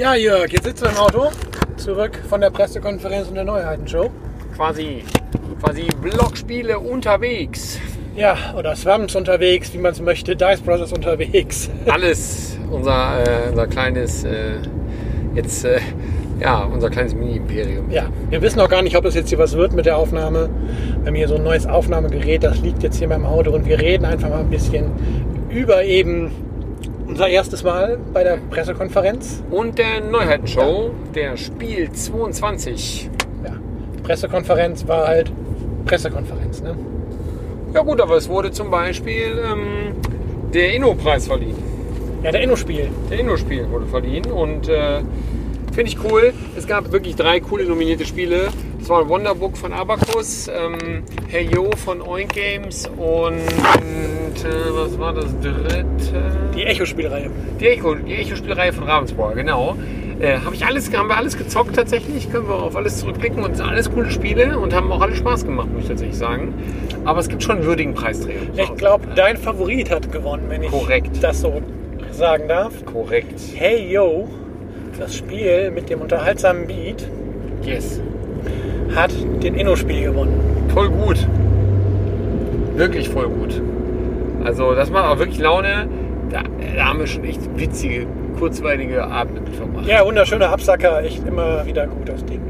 Ja, Jörg, jetzt sitzt du im Auto, zurück von der Pressekonferenz und der Neuheitenshow. Quasi, quasi Blockspiele unterwegs. Ja, oder Swamps unterwegs, wie man es möchte, Dice Brothers unterwegs. Alles unser, äh, unser kleines, äh, jetzt, äh, ja, unser kleines Mini-Imperium. Ja, wir wissen noch gar nicht, ob das jetzt hier was wird mit der Aufnahme. Wir haben hier so ein neues Aufnahmegerät, das liegt jetzt hier in meinem Auto und wir reden einfach mal ein bisschen über eben unser erstes Mal bei der Pressekonferenz. Und der Neuheitenshow, der Spiel 22. Ja, Pressekonferenz war halt Pressekonferenz, ne? Ja gut, aber es wurde zum Beispiel ähm, der Inno-Preis verliehen. Ja, der Inno-Spiel. Der Inno-Spiel wurde verliehen und äh, finde ich cool. Es gab wirklich drei coole nominierte Spiele. Das war Wonderbook von Abacus, ähm, Hey Yo von Oink Games und äh, was war das dritte? Die Echo-Spielreihe. Die Echo, Echo-Spielreihe von Ravensburg, genau. Äh, hab ich alles, haben wir alles gezockt tatsächlich, können wir auf alles zurückblicken und sind alles coole Spiele und haben auch alle Spaß gemacht, muss ich tatsächlich sagen. Aber es gibt schon einen würdigen Preisträger. Ich glaube, dein Favorit hat gewonnen, wenn ich Korrekt. das so sagen darf. Korrekt. Hey Yo, das Spiel mit dem unterhaltsamen Beat, Yes. hat den Inno-Spiel gewonnen. Voll gut. Wirklich voll gut. Also das macht auch wirklich Laune. Da, da haben wir schon echt witzige, kurzweilige Abende mit verbracht. Ja, wunderschöner Absacker, echt immer wieder gut das Ding.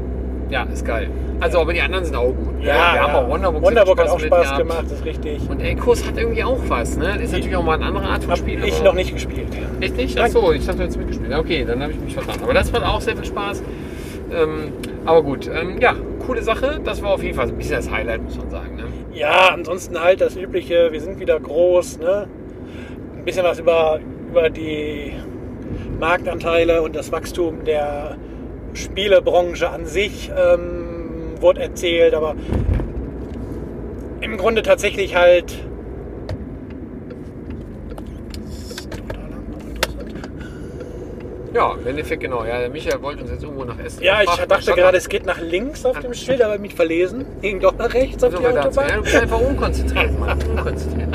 Ja, ist geil. Also aber die anderen sind auch gut. ne? Ja, wir haben ja. auch Wonderbook, Wonderbook hat auch Spaß gehabt. gemacht, das ist richtig. Und Echos hat irgendwie auch was, ne? Ist natürlich auch mal eine andere Art von Hab Spiel. ich noch nicht gespielt. Echt nicht? Achso, ich dachte, du hättest mitgespielt. Okay, dann habe ich mich vertan. Aber das macht auch sehr viel Spaß. Ähm, aber gut, ähm, ja, coole Sache. Das war auf jeden Fall ein bisschen das Highlight, muss man sagen. Ja, ansonsten halt das Übliche, wir sind wieder groß, ne? Ein bisschen was über, über die Marktanteile und das Wachstum der Spielebranche an sich ähm, wurde erzählt, aber im Grunde tatsächlich halt. Ja, im Endeffekt genau. Ja, Michael wollte uns jetzt irgendwo nach Essen. Ja, ich dachte gerade, es geht nach links auf dem Schild, aber mich verlesen. Ging doch nach rechts auf So, die hat's- Ja, du Autobahn. bist einfach unkonzentriert, Mann. Unkonzentriert.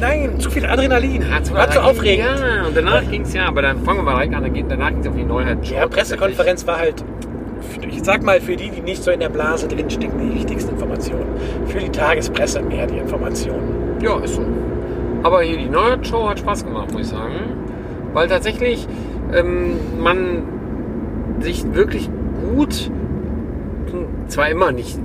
Nein, zu viel Adrenalin. Ja, zu, War zu aufregend. Ja, und danach ging es ja, aber dann fangen wir mal direkt an. Dann geht- Danach ging es auf die Neuheit. Ja, Pressekonferenz war halt, ich sag mal, für die, die nicht so in der Blase drinstecken, die wichtigsten Informationen. Für die Tagespresse mehr die Informationen. Ja, ist so. Aber hier die Neuheit-Show hat Spaß gemacht, muss ich sagen. Weil tatsächlich ähm, man sich wirklich gut, zwar immer nicht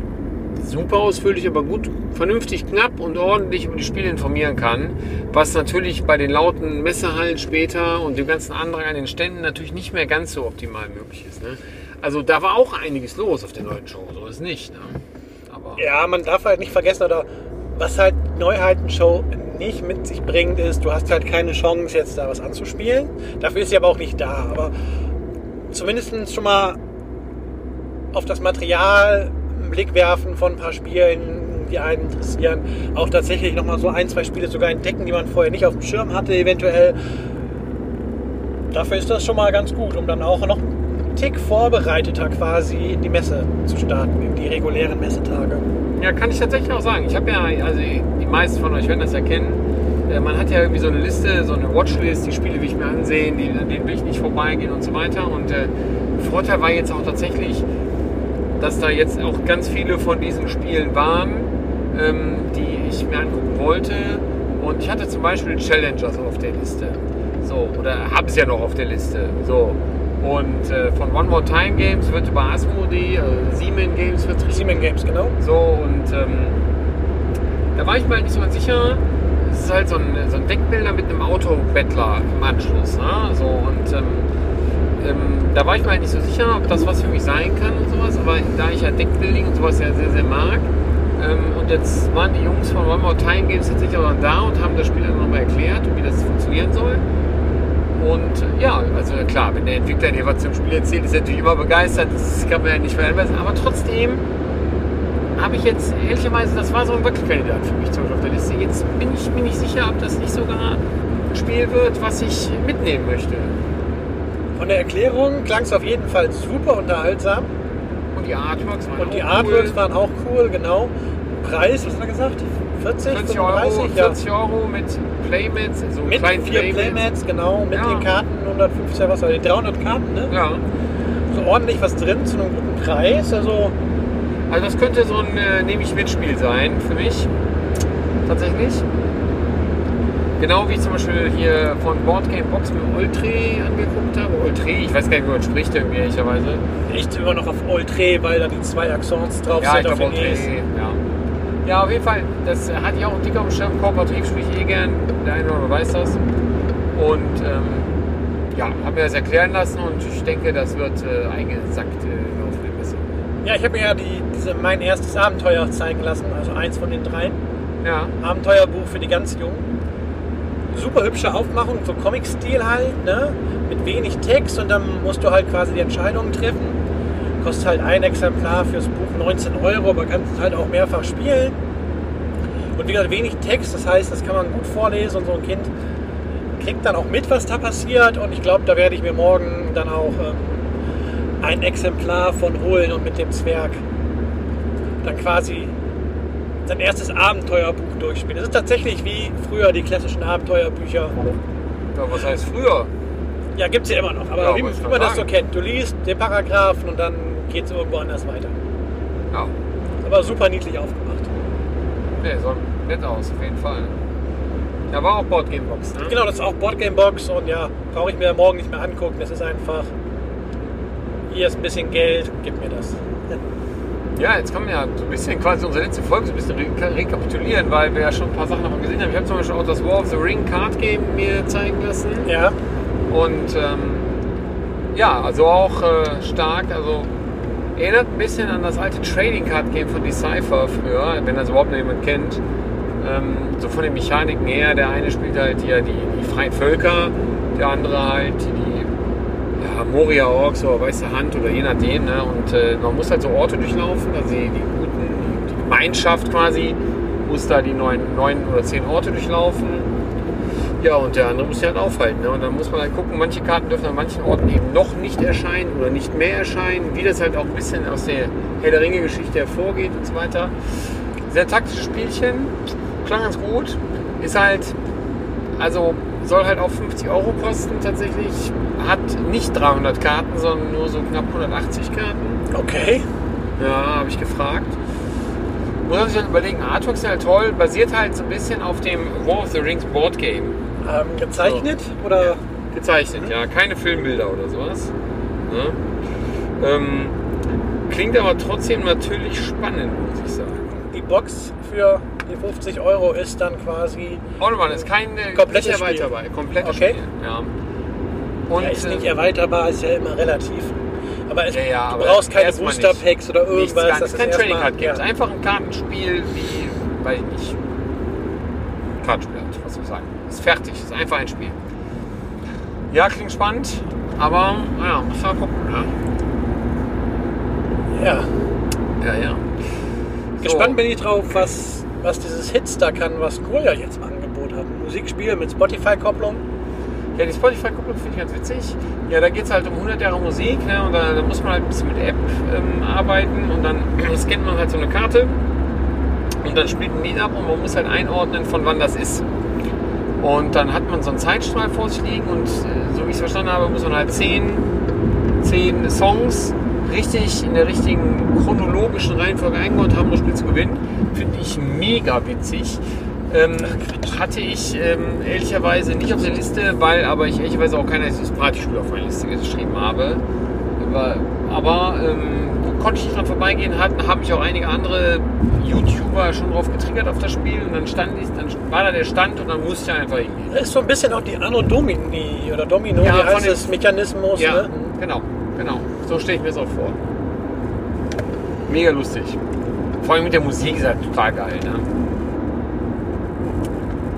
super ausführlich, aber gut, vernünftig, knapp und ordentlich über die Spiele informieren kann. Was natürlich bei den lauten Messehallen später und dem ganzen Andrang an den Ständen natürlich nicht mehr ganz so optimal möglich ist. Ne? Also da war auch einiges los auf der neuen Show, so ist nicht. Ne? Aber Ja, man darf halt nicht vergessen, oder was halt Neuheitenshow nicht mit sich bringt, ist, du hast halt keine Chance, jetzt da was anzuspielen. Dafür ist sie aber auch nicht da. Aber zumindest schon mal auf das Material einen Blick werfen von ein paar Spielen, die einen interessieren. Auch tatsächlich nochmal so ein, zwei Spiele sogar entdecken, die man vorher nicht auf dem Schirm hatte, eventuell. Dafür ist das schon mal ganz gut, um dann auch noch Tick vorbereiteter quasi die Messe zu starten, die regulären Messetage. Ja, kann ich tatsächlich auch sagen. Ich habe ja, also die meisten von euch werden das ja kennen. Äh, Man hat ja irgendwie so eine Liste, so eine Watchlist, die Spiele will ich mir ansehen, die, an denen will ich nicht vorbeigehen und so weiter. Und äh, Vorteil war jetzt auch tatsächlich, dass da jetzt auch ganz viele von diesen Spielen waren, ähm, die ich mir angucken wollte. Und ich hatte zum Beispiel Challenger so auf der Liste. So, oder habe es ja noch auf der Liste. So. Und äh, von One More Time Games wird über Asmodee, äh, Siemens Games vertrieben. Siemens Games, genau. So, und ähm, da war ich mir halt nicht so ganz sicher. Es ist halt so ein, so ein Deckbilder mit einem Autobettler im Anschluss. Ne? So, und ähm, ähm, da war ich mir halt nicht so sicher, ob das was für mich sein kann und sowas. Aber da ich ja Deckbuilding und sowas ja sehr, sehr mag. Ähm, und jetzt waren die Jungs von One More Time Games tatsächlich auch da und haben das Spiel dann nochmal erklärt und wie das funktionieren soll. Und äh, ja, also klar, wenn der Entwickler dir was zum Spiel erzählt, ist er natürlich immer begeistert. Das kann man ja nicht verändern. Aber trotzdem habe ich jetzt ehrlicherweise, das war so ein Wackelkandidat für mich zum Beispiel auf der Liste. Jetzt bin ich mir nicht sicher, ob das nicht sogar ein Spiel wird, was ich mitnehmen möchte. Von der Erklärung klang es auf jeden Fall super unterhaltsam. Und die Artworks waren Und die auch Artworks cool. waren auch cool, genau. Preis, was hat er gesagt? 40, 40 Euro, 35, ja. 40 Euro mit Playmats, so Mit kleinen vier Playmats. Playmats, genau, mit Ja. den Karten 150, was war die 300 Karten, ne? Ja, So ordentlich was drin zu einem guten Preis. Also also das könnte so ein äh, nehme ich Mitspiel sein für mich. Tatsächlich. Genau wie ich zum Beispiel hier von Boardgame Box mit Oltre angeguckt habe. Oltre, ich weiß gar nicht, wie man spricht irgendwie ehrlicherweise. echt immer noch auf Oltre, weil da die zwei Accents drauf Ja, ich sind auf glaube Oltre. Ja. Auf jeden Fall, das hatte ich auch dick auf dem Schirm. Kooperativ spiele ich eh gern, der eine oder andere weiß das. Und ähm, ja, habe mir das erklären lassen und ich denke, das wird äh, eingesackt äh, auf der Messe. Ja, ich habe mir ja die, diese, mein erstes Abenteuer zeigen lassen, also eins von den dreien. Ja, Abenteuerbuch für die ganz Jungen. Super hübsche Aufmachung, so Comic-Stil halt, ne? Mit wenig Text und dann musst du halt quasi die Entscheidungen treffen. Kostet halt ein Exemplar fürs Buch 19 Euro, aber kannst es halt auch mehrfach spielen. Und wie gesagt, wenig Text, das heißt, das kann man gut vorlesen und so ein Kind kriegt dann auch mit, was da passiert. Und ich glaube, da werde ich mir morgen dann auch ähm, ein Exemplar von holen und mit dem Zwerg dann quasi sein erstes Abenteuerbuch durchspielen. Das ist tatsächlich wie früher die klassischen Abenteuerbücher. ja was heißt früher? Ja, gibt es ja immer noch, aber Ja, wie, wie man das so sagen. kennt. Du liest den Paragraphen und dann geht es irgendwo anders weiter. Ja, Aber super niedlich aufgemacht. nee, soll nett aus, auf jeden Fall. Da war auch Boardgame Box, ne? Genau, das ist auch Boardgamebox und ja, brauche ich mir morgen nicht mehr angucken. Das ist einfach, hier ist ein bisschen Geld, gib mir das. Ja, jetzt kann man ja so ein bisschen quasi unsere letzte Folge so ein bisschen re rekapitulieren, weil wir ja schon ein paar Sachen davon gesehen haben. Ich habe zum Beispiel auch das War of the Ring Card Game mir zeigen lassen. Ja, Und ähm, ja, also auch äh, stark, also erinnert ein bisschen an das alte Trading Card Game von Decipher früher, wenn das überhaupt noch jemand kennt. Ähm, so von den Mechaniken her, der eine spielt halt hier die, die freien Völker, der andere halt die ja, Moria Orks oder Weiße Hand oder je nachdem. Ne? Und äh, man muss halt so Orte durchlaufen, also die, die guten, die Gemeinschaft quasi muss da die neun, neun oder zehn Orte durchlaufen. Ja, und der andere muss sich halt aufhalten. Ne? Und dann muss man halt gucken, manche Karten dürfen an manchen Orten eben noch nicht erscheinen oder nicht mehr erscheinen, wie das halt auch ein bisschen aus der Herr der Ringe-Geschichte hervorgeht und so weiter. Sehr taktisches Spielchen, klang ganz gut. Ist halt, also soll halt auch 50 Euro kosten tatsächlich. Hat nicht 300 Karten, sondern nur so knapp 180 Karten. okay. Ja, habe ich gefragt. Muss man sich dann überlegen, Artwork ist halt toll, basiert halt so ein bisschen auf dem War of the Rings Board Game. Ähm, gezeichnet oder? Gezeichnet, ja. Keine Filmbilder oder sowas. Ne? Ähm, klingt aber trotzdem natürlich spannend, muss ich sagen. Die Box für die 50 Euro ist dann quasi, Autobahn ist kein äh, Komplettes nicht Spiel. erweiterbar. Komplettes Okay. Spiel. Ja. Und, ja, ist nicht äh, erweiterbar, ist ja immer relativ. Aber es, Ja, ja, du aber brauchst keine Booster nicht. Packs oder nichts, irgendwas. gar, das ist kein Trading Card Game. ja. Es ist einfach ein Kartenspiel wie, weiß ich nicht, Kartenspiel, halt, was soll ich sagen. Ist fertig, ist einfach ein Spiel. Ja, klingt spannend, aber ja, muss mal gucken. Ne? Ja. Ja, ja. Gespannt bin ich drauf, was, was dieses Hitstar kann, was Koya jetzt im Angebot hat. Musikspiel mit Spotify-Kopplung. Ja, die Spotify-Kupplung finde ich ganz witzig. Ja, da geht es halt um 100 Jahre Musik ne? und da, da muss man halt ein bisschen mit App ähm, arbeiten und dann scannt man halt so eine Karte und dann spielt ein Lied ab und man muss halt einordnen, von wann das ist. Und dann hat man so einen Zeitstrahl vor sich liegen und äh, so wie ich es verstanden habe, muss man halt 10, 10 Songs richtig in der richtigen chronologischen Reihenfolge eingeordnet haben, um das Spiel zu gewinnen. Finde ich mega witzig. Ähm, hatte ich ähm, ehrlicherweise nicht auf der Liste, weil aber ich ehrlicherweise auch kein einziges Partyspiel auf meine Liste geschrieben habe. Aber, aber ähm, konnte ich nicht dran vorbeigehen, hatten, haben mich auch einige andere YouTuber schon drauf getriggert auf das Spiel und dann stand ich, dann war da der Stand und dann musste ich einfach hingehen. Das ist so ein bisschen auch die Anno Domini oder Domino, Ja, wie heißt das, Mechanismus. Ja, Ne? genau, genau. So stelle ich mir das auch vor. Mega lustig. Vor allem mit der Musik ist halt total geil. Ne?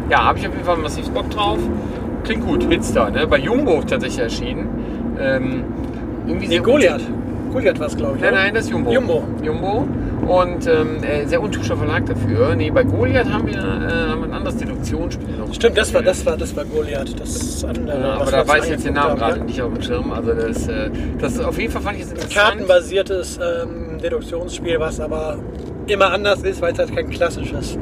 Ja, habe ich auf jeden Fall massiv Bock drauf. Klingt gut, Hitster, ne? Bei Jumbo tatsächlich erschienen. Ähm, irgendwie Nee, sehr Goliath. Goliath war es, glaube ich. Nein, oder? nein, das ist Jumbo. Jumbo. Jumbo. Und ähm, äh, sehr untypischer Verlag dafür. Nee, bei Goliath haben wir, äh, haben wir ein anderes Deduktionsspiel noch. Stimmt, das war, das war, das war Goliath. Das andere. Ja, aber da weiß ich jetzt den Namen haben, gerade ja. nicht auf dem Schirm. Also das, äh, das auf jeden Fall fand ich es interessant. Kartenbasiertes ähm, Deduktionsspiel, was aber immer anders ist, weil es halt kein klassisches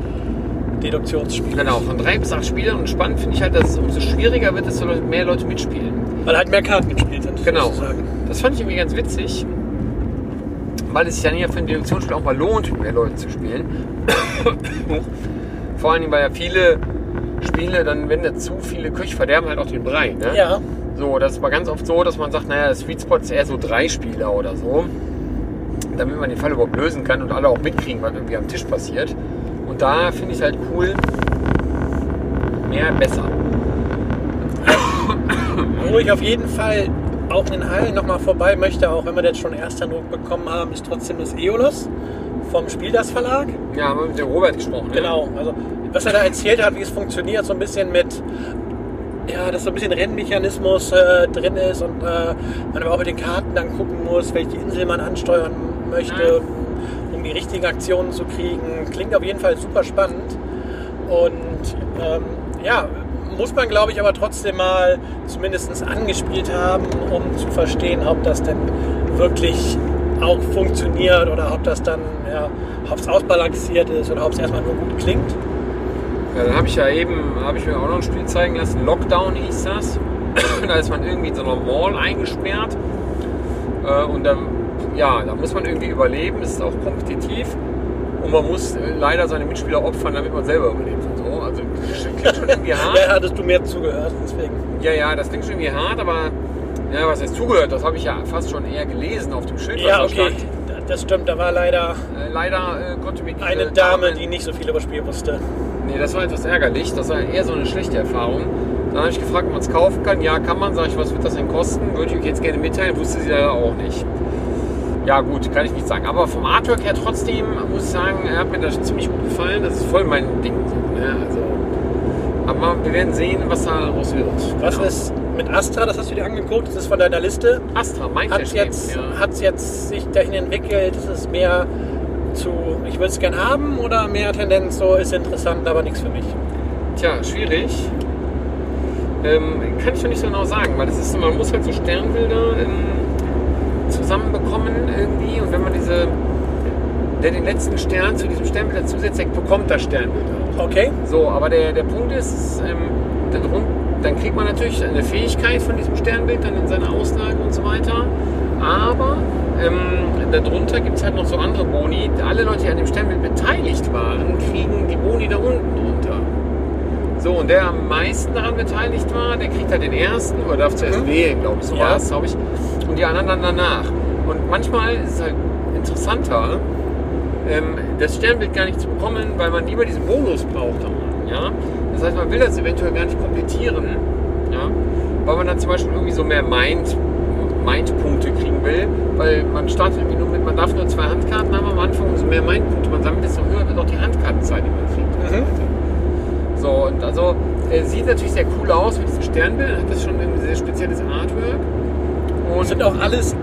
Deduktionsspiel. Genau, von drei bis acht Spielern. Und spannend finde ich halt, dass es umso schwieriger wird, desto mehr Leute mitspielen. Weil halt mehr Karten gespielt sind. Genau. sozusagen. Das fand ich irgendwie ganz witzig, weil es sich dann hier für ein Deduktionsspiel auch mal lohnt, mit mehr Leuten zu spielen. Vor allen Dingen, weil ja viele Spiele, dann wenn da zu viele Köche verderben halt auch den Brei. Ne? Ja, So, das war ganz oft so, dass man sagt, naja, Sweet Spot ist eher so drei Spieler oder so, damit man den Fall überhaupt lösen kann und alle auch mitkriegen, was irgendwie am Tisch passiert. Und da finde ich es halt cool, mehr besser. wo ich auf jeden Fall auch in Hallen nochmal vorbei möchte, auch wenn wir jetzt schon Ersteindruck bekommen haben, ist trotzdem das Eolus vom Spieldas Verlag. Ja, haben wir mit dem Robert gesprochen. ne? Genau, also was er da erzählt hat, wie es funktioniert, so ein bisschen mit, ja, dass so ein bisschen Rennmechanismus äh, drin ist und äh, man aber auch mit den Karten dann gucken muss, welche Insel man ansteuern möchte, um die richtigen Aktionen zu kriegen. Klingt auf jeden Fall super spannend und ähm, ja, muss man glaube ich aber trotzdem mal zumindest angespielt haben, um zu verstehen, ob das denn wirklich auch funktioniert oder ob das dann, ja, ob es ausbalanciert ist oder ob es erstmal nur gut klingt. Ja, dann habe ich ja eben, habe ich mir auch noch ein Spiel zeigen lassen. Lockdown hieß das. da ist man irgendwie in so einer Mall eingesperrt. Äh, und dann, ja, da muss man irgendwie überleben. Es ist auch kompetitiv. Und man muss leider seine Mitspieler opfern, damit man selber überlebt und so. Also klingt schon irgendwie hart. Ja, hattest du mehr zugehört, deswegen. Ja, ja, das klingt schon irgendwie hart, aber ja, was heißt zugehört? Das habe ich ja fast schon eher gelesen auf dem Schild, Ja, okay, stand. das stimmt. Da war leider Äh, leider äh, konnte diese eine Dame, die nicht so viel über das Spiel wusste. Nee, das war etwas ärgerlich. Das war eher so eine schlechte Erfahrung. Dann habe ich gefragt, ob man es kaufen kann. Ja, kann man. Sag ich, was wird das denn kosten? Würde ich euch jetzt gerne mitteilen. Wusste sie leider auch nicht. Ja, gut, kann ich nicht sagen. Aber vom Artwork her trotzdem muss ich sagen, er hat mir das ziemlich gut gefallen. Das ist voll mein Ding. Ne? also, aber wir werden sehen, was daraus wird. Was Genau. ist mit Astra? Das hast du dir angeguckt. Das ist von deiner Liste. Astra, mein Hat jetzt, hat's jetzt sich dahin entwickelt? Ist es mehr zu, ich würde es gern haben oder mehr Tendenz so, ist interessant, aber nichts für mich? Tja, schwierig. Ähm, kann ich noch nicht so genau sagen, weil das ist, man muss halt so Sternbilder ähm, zusammenbekommen irgendwie und wenn man diese, der den letzten Stern zu diesem Sternbild dazusetzt, der bekommt das Sternbild auch. Okay. So, aber der, der Punkt ist, ähm, darun- dann kriegt man natürlich eine Fähigkeit von diesem Sternbild, dann in seiner Auslage und so weiter. Aber ähm, darunter gibt es halt noch so andere Boni. Alle Leute, die an dem Sternbild beteiligt waren, kriegen die Boni da unten drunter. So, und der am meisten daran beteiligt war, der kriegt halt den ersten oder darf zuerst Mhm. wählen, glaube ich, so Ja. war glaube ich. Und die anderen danach. Und manchmal ist es halt interessanter, ähm, das Sternbild gar nicht zu bekommen, weil man lieber diesen Bonus braucht. Ja? Das heißt, man will das eventuell gar nicht komplettieren, ja? weil man dann zum Beispiel irgendwie so mehr Mind, Mind-Punkte kriegen will, weil man startet irgendwie nur mit, man darf nur zwei Handkarten haben am Anfang, umso mehr Mind-Punkte man sammelt, desto höher wird auch die Handkartenzeit, die man kriegt. Mhm. So, und also er sieht natürlich sehr cool aus mit diesem Sternbild, hat das schon ein sehr spezielles Artwork. Und sind auch alles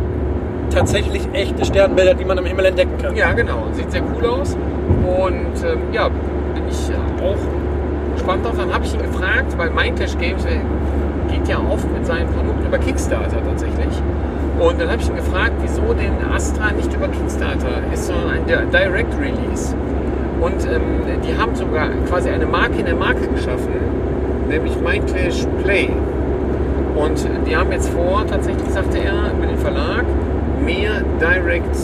tatsächlich echte Sternbilder, die man am Himmel entdecken kann. Ja, genau. Sieht sehr cool aus. Und ähm, ja, bin ich auch gespannt drauf. Dann habe ich ihn gefragt, weil Mindcash Games geht ja oft mit seinen Produkten über Kickstarter tatsächlich. Und dann habe ich ihn gefragt, wieso den Astra nicht über Kickstarter ist, sondern ein Di- Direct Release. Und ähm, die haben sogar quasi eine Marke in der Marke geschaffen, nämlich Mindclash Play. Und die haben jetzt vor, tatsächlich sagte er, mit dem Verlag, mehr Direct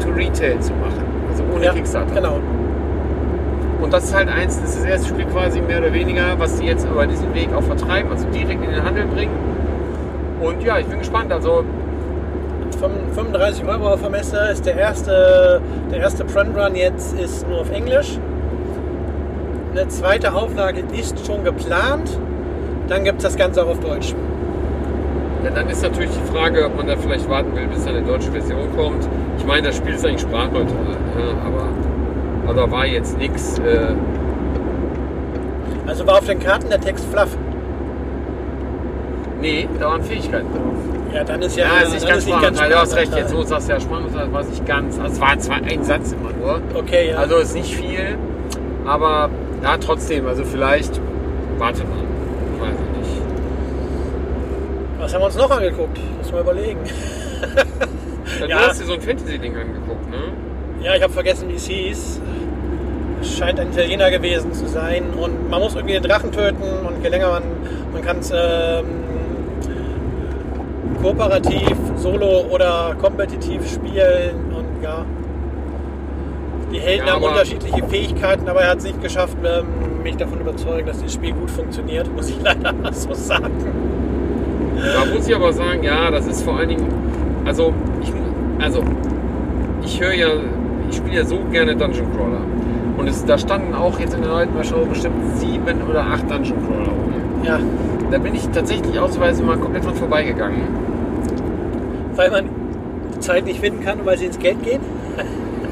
to Retail zu machen. Also ohne Ja, Kickstarter. Genau. Und das ist halt eins, das ist das erste Spiel quasi mehr oder weniger, was sie jetzt über diesen Weg auch vertreiben, also direkt in den Handel bringen. Und ja, ich bin gespannt. Also 35 Euro auf der Messe ist der erste, der erste Print Run jetzt ist nur auf Englisch. Eine zweite Auflage ist schon geplant. Dann gibt es das Ganze auch auf Deutsch. Ja, dann ist natürlich die Frage, ob man da vielleicht warten will, bis dann eine deutsche Version kommt. Ich meine, das Spiel ist eigentlich sprachneutral, ja, aber, aber da war jetzt nichts. Äh, Also war auf den Karten der Text fluff. nee, da waren Fähigkeiten drauf. Ja, dann ist ja, Ja, ist nicht ganz sprachneutral. Du hast recht, jetzt so sagst du ja sprachneutral, war es nicht ganz. Also es war zwar ein Satz immer nur. Okay, ja. Also ist nicht viel, aber ja, trotzdem, also vielleicht, warte mal, ich weiß ich nicht. Was haben wir uns noch angeguckt? Muss mal überlegen. Ja, Ja. Du hast dir so ein Fantasy-Ding angeguckt, ne? Ja, ich habe vergessen, wie es hieß. Es scheint ein Italiener gewesen zu sein und man muss irgendwie den Drachen töten und je länger man, man kann es ähm, kooperativ, solo oder kompetitiv spielen und ja. Die Helden Ja, haben unterschiedliche Fähigkeiten, aber er hat es nicht geschafft, ähm, mich davon überzeugen, dass das Spiel gut funktioniert, muss ich leider so sagen. Da muss ich aber sagen, ja, das ist vor allen Dingen, also ich, also ich höre ja, ich spiele ja so gerne Dungeon Crawler. Und es, da standen auch jetzt in der neuen Show bestimmt sieben oder acht Dungeon Crawler rum. Ja, Da bin ich tatsächlich ausweise mal komplett dran vorbeigegangen. weil man die Zeit nicht finden kann, weil sie ins Geld gehen.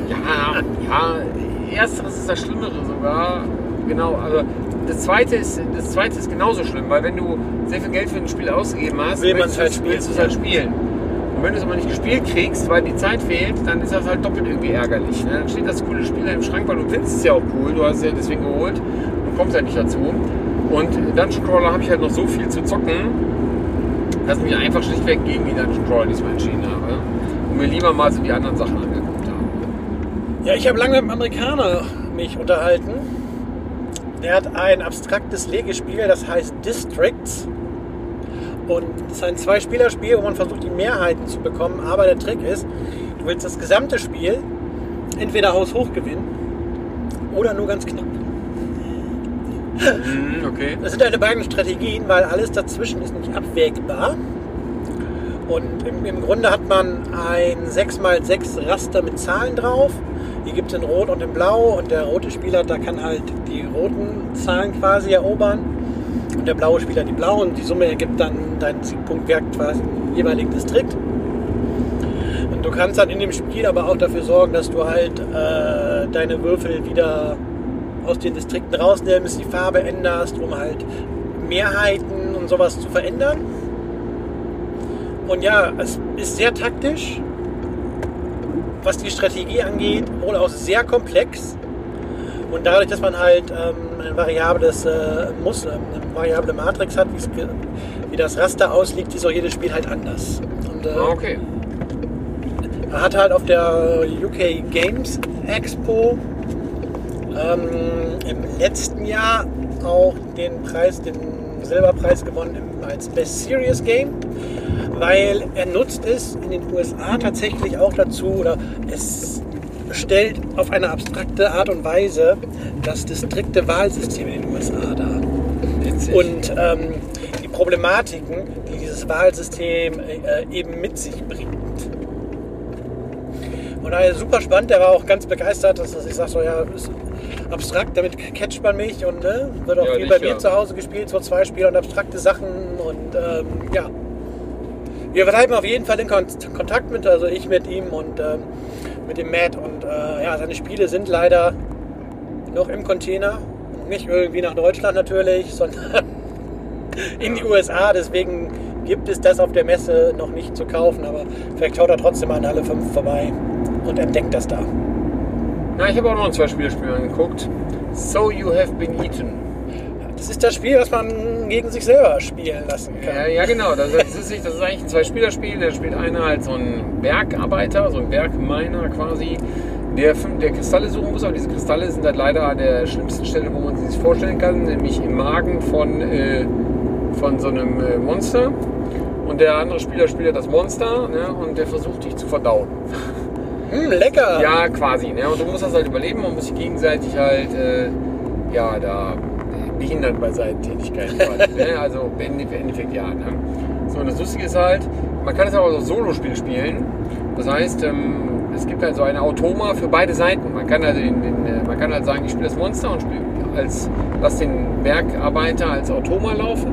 Ja, ja, ersteres ist das Schlimmere sogar. Genau, aber das zweite ist, das zweite ist genauso schlimm, weil wenn du sehr viel Geld für ein Spiel ausgegeben hast, Will willst du halt es- du es ja. halt spielen. Und wenn du es aber nicht gespielt kriegst, weil die Zeit fehlt, dann ist das halt doppelt irgendwie ärgerlich. Ne? Dann steht das coole Spiel da im Schrank, weil du findest es ja auch cool, du hast es ja deswegen geholt und kommst halt nicht dazu. Und Dungeon Crawler habe ich halt noch so viel zu zocken, dass ich mich einfach schlichtweg gegen die Dungeon Crawler diesmal entschieden habe. Und mir lieber mal so die anderen Sachen angeguckt habe. Ja, ich habe lange mit einem Amerikaner mich unterhalten. Der hat ein abstraktes Legespiel, das heißt Districts. Und es ist ein Zwei-Spieler-Spiel, wo man versucht, die Mehrheiten zu bekommen. Aber der Trick ist, du willst das gesamte Spiel entweder haushoch gewinnen oder nur ganz knapp. Mhm, okay. Das sind deine beiden Strategien, weil alles dazwischen ist nicht abwägbar. Und im, im Grunde hat man ein 6x6 Raster mit Zahlen drauf. Die gibt es in Rot und in Blau. Und der rote Spieler, da kann halt die roten Zahlen quasi erobern. Und der blaue Spieler die blauen. Die Summe ergibt dann deinen Siegpunktwert quasi im jeweiligen Distrikt. Und du kannst dann in dem Spiel aber auch dafür sorgen, dass du halt äh, deine Würfel wieder aus den Distrikten rausnimmst, die Farbe änderst, um halt Mehrheiten und sowas zu verändern. Und ja, es ist sehr taktisch, was die Strategie angeht, wohl auch sehr komplex. Und dadurch, dass man halt ähm, ein variables äh, Muss, ähm, eine variable Matrix hat, wie das Raster ausliegt, ist auch jedes Spiel halt anders. Und, äh, okay. er hat halt auf der UK Games Expo ähm, im letzten Jahr auch den Preis, den Silberpreis gewonnen als Best Serious Game, weil er nutzt es in den USA tatsächlich auch dazu oder es stellt auf eine abstrakte Art und Weise das distrikte Wahlsystem in den USA dar Witzig. und ähm, die Problematiken, die dieses Wahlsystem äh, eben mit sich bringt. Und daher super spannend, der war auch ganz begeistert, dass ich sage, so, ja, ist abstrakt, damit catcht man mich und ne, wird auch Ja, viel bei mir ja. zu Hause gespielt, so zwei Spieler und abstrakte Sachen und ähm, ja. Wir bleiben auf jeden Fall in Kon Kontakt mit, also ich mit ihm und ähm, mit dem Matt und äh, ja, seine Spiele sind leider noch im Container. Nicht irgendwie nach Deutschland natürlich, sondern in die USA. Deswegen gibt es das auf der Messe noch nicht zu kaufen. Aber vielleicht schaut er trotzdem mal an alle fünf vorbei und entdeckt das da. Na, ich habe auch noch ein zwei Spielspiele angeguckt. So You Have Been Eaten. Das ist das Spiel, was man gegen sich selber spielen lassen Ja, kann. ja genau. Das ist, das ist, das eigentlich ein Zwei-Spieler-Spiel. Da spielt einer halt so ein Bergarbeiter, so ein Bergminer quasi, der, der Kristalle suchen muss. Aber diese Kristalle sind halt leider an der schlimmsten Stelle, wo man sie sich vorstellen kann, nämlich im Magen von, äh, von so einem äh, Monster. Und der andere Spieler spielt halt das Monster ne, und der versucht dich zu verdauen. Hm, lecker! Ja, quasi. Ne? Und du musst das halt überleben und musst dich gegenseitig halt, äh, ja, da behindern bei seinen Tätigkeiten. quasi, ne? Also im Endeffekt ja. Ne? So, und das Lustige ist halt, man kann es auch als Solo-Spiel spielen. Das heißt, ähm, es gibt halt so eine Automa für beide Seiten. Man kann also den, den, äh, man kann halt sagen, ich spiele das Monster und spiele als, lass den Bergarbeiter als Automa laufen.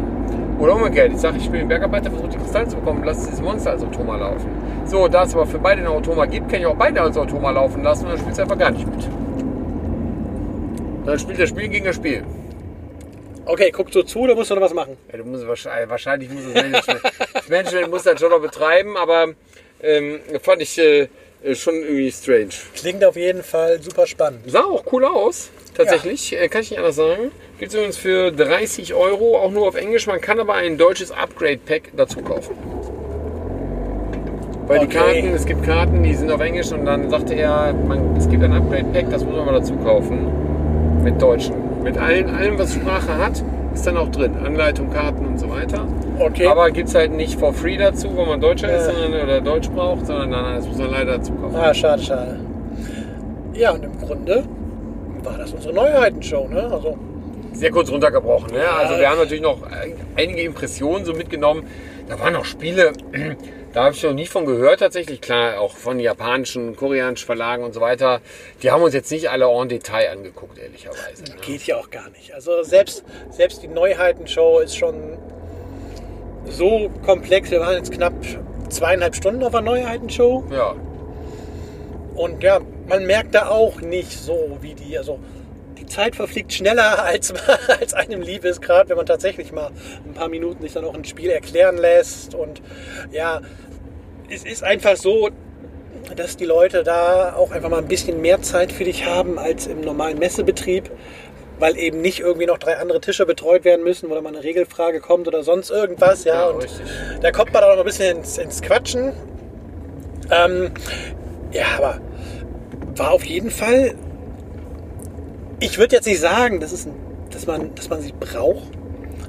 Oder umgekehrt, ich sage, ich spiele den Bergarbeiter, versuche die Kristalle zu bekommen, lass dieses Monster als Automa laufen. So, da es aber für beide eine Automa gibt, kann ich auch beide als Automa laufen lassen und dann spielst du einfach gar nicht mit. Dann spielt das Spiel gegen das Spiel. Okay, guck so zu, da musst du noch was machen. Ja, du musst wahrscheinlich, wahrscheinlich muss das Management, das Management muss das schon noch betreiben, aber ähm, fand ich äh, äh, schon irgendwie strange. Klingt auf jeden Fall super spannend. Sah auch cool aus, tatsächlich. Äh, kann ich nicht anders sagen. Gibt es übrigens für 30 Euro, auch nur auf Englisch. Man kann aber ein deutsches Upgrade-Pack dazu kaufen. Weil die Okay. Karten, es gibt Karten, die sind auf Englisch und dann sagte er, man, es gibt ein Upgrade-Pack, das muss man aber dazu kaufen. mit Deutschen. Mit allen, allem, was Sprache hat, ist dann auch drin. Anleitung, Karten und so weiter. Okay. Aber gibt es halt nicht for free dazu, wenn man Deutscher ist Ja. sondern, oder Deutsch braucht, sondern nein, nein, das muss man leider dazu kaufen. ah, schade, schade. Ja, und im Grunde war das unsere Neuheitenshow, ne? Also, Sehr kurz runtergebrochen. Ne? Also wir haben natürlich noch einige Impressionen so mitgenommen. Da waren noch Spiele, da habe ich noch nie von gehört tatsächlich. Klar, auch von japanischen, koreanischen Verlagen und so weiter. Die haben uns jetzt nicht alle en Detail angeguckt, ehrlicherweise. Ne? geht ja auch gar nicht. Also selbst, selbst die Neuheitenshow ist schon so komplex. Wir waren jetzt knapp zweieinhalb Stunden auf der Neuheitenshow. Ja, Und ja, man merkt da auch nicht so, wie die, also die Zeit verfliegt schneller, als, als einem lieb ist, gerade wenn man tatsächlich mal ein paar Minuten sich dann auch ein Spiel erklären lässt. Und ja, es ist einfach so, dass die Leute da auch einfach mal ein bisschen mehr Zeit für dich haben als im normalen Messebetrieb, weil eben nicht irgendwie noch drei andere Tische betreut werden müssen, wo da mal eine Regelfrage kommt oder sonst irgendwas. Ja, Ja, und da kommt man dann auch noch ein bisschen ins, ins Quatschen. Ähm, ja, aber war auf jeden Fall. Ich würde jetzt nicht sagen, dass, es, ein- dass, man, dass man sie braucht.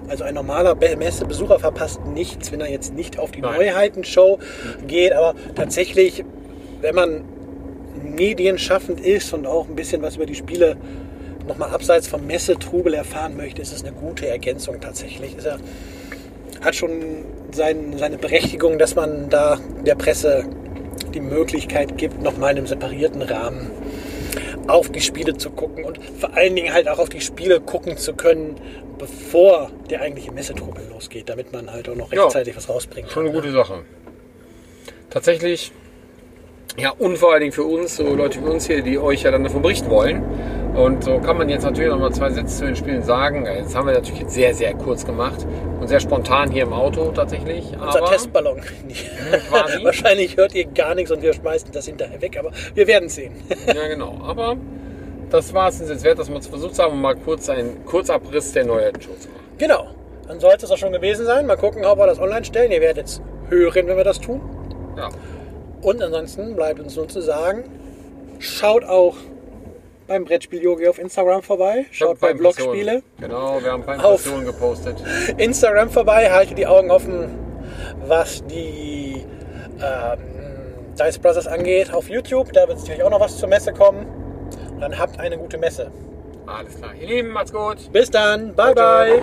Also ein normaler Be- Messebesucher verpasst nichts, wenn er jetzt nicht auf die Nein. Neuheitenshow geht. Aber tatsächlich, wenn man medienschaffend ist und auch ein bisschen was über die Spiele nochmal abseits vom Messetrubel erfahren möchte, ist es eine gute Ergänzung tatsächlich. Ist ja, hat schon sein, seine Berechtigung, dass man da der Presse die Möglichkeit gibt, nochmal in einem separierten Rahmen auf die Spiele zu gucken und vor allen Dingen halt auch auf die Spiele gucken zu können, bevor der eigentliche Messetrubel losgeht, damit man halt auch noch Ja. rechtzeitig was rausbringen schon eine gute Sache. Tatsächlich, ja, und vor allen Dingen für uns, so Leute wie uns hier, die euch ja dann davon berichten wollen. Und so kann man jetzt natürlich noch mal zwei Sätze zu den Spielen sagen. Jetzt haben wir natürlich jetzt sehr, sehr kurz gemacht und sehr spontan hier im Auto tatsächlich. Unser aber Testballon. Wahrscheinlich hört ihr gar nichts und wir schmeißen das hinterher weg, aber wir werden sehen. Ja, genau. Aber das war es uns jetzt wert, dass wir es versucht haben, mal kurz einen Kurzabriss der Neuheiten-Show zu machen. Genau. Dann sollte es auch schon gewesen sein. Mal gucken, ob wir das online stellen. Ihr werdet es hören, wenn wir das tun. Ja, Und ansonsten bleibt uns nur zu sagen, schaut auch beim Brettspiel Yogi auf Instagram vorbei. Schaut bei Blogspiele. Genau, wir haben ein paar Auf- Impressionen gepostet. Instagram vorbei, haltet die Augen offen, was die ähm, Dice Brothers angeht. Auf YouTube, da wird sicherlich auch noch was zur Messe kommen. Und dann habt eine gute Messe. Alles klar. Ihr Lieben, macht's gut. Bis dann, bye ciao. bye.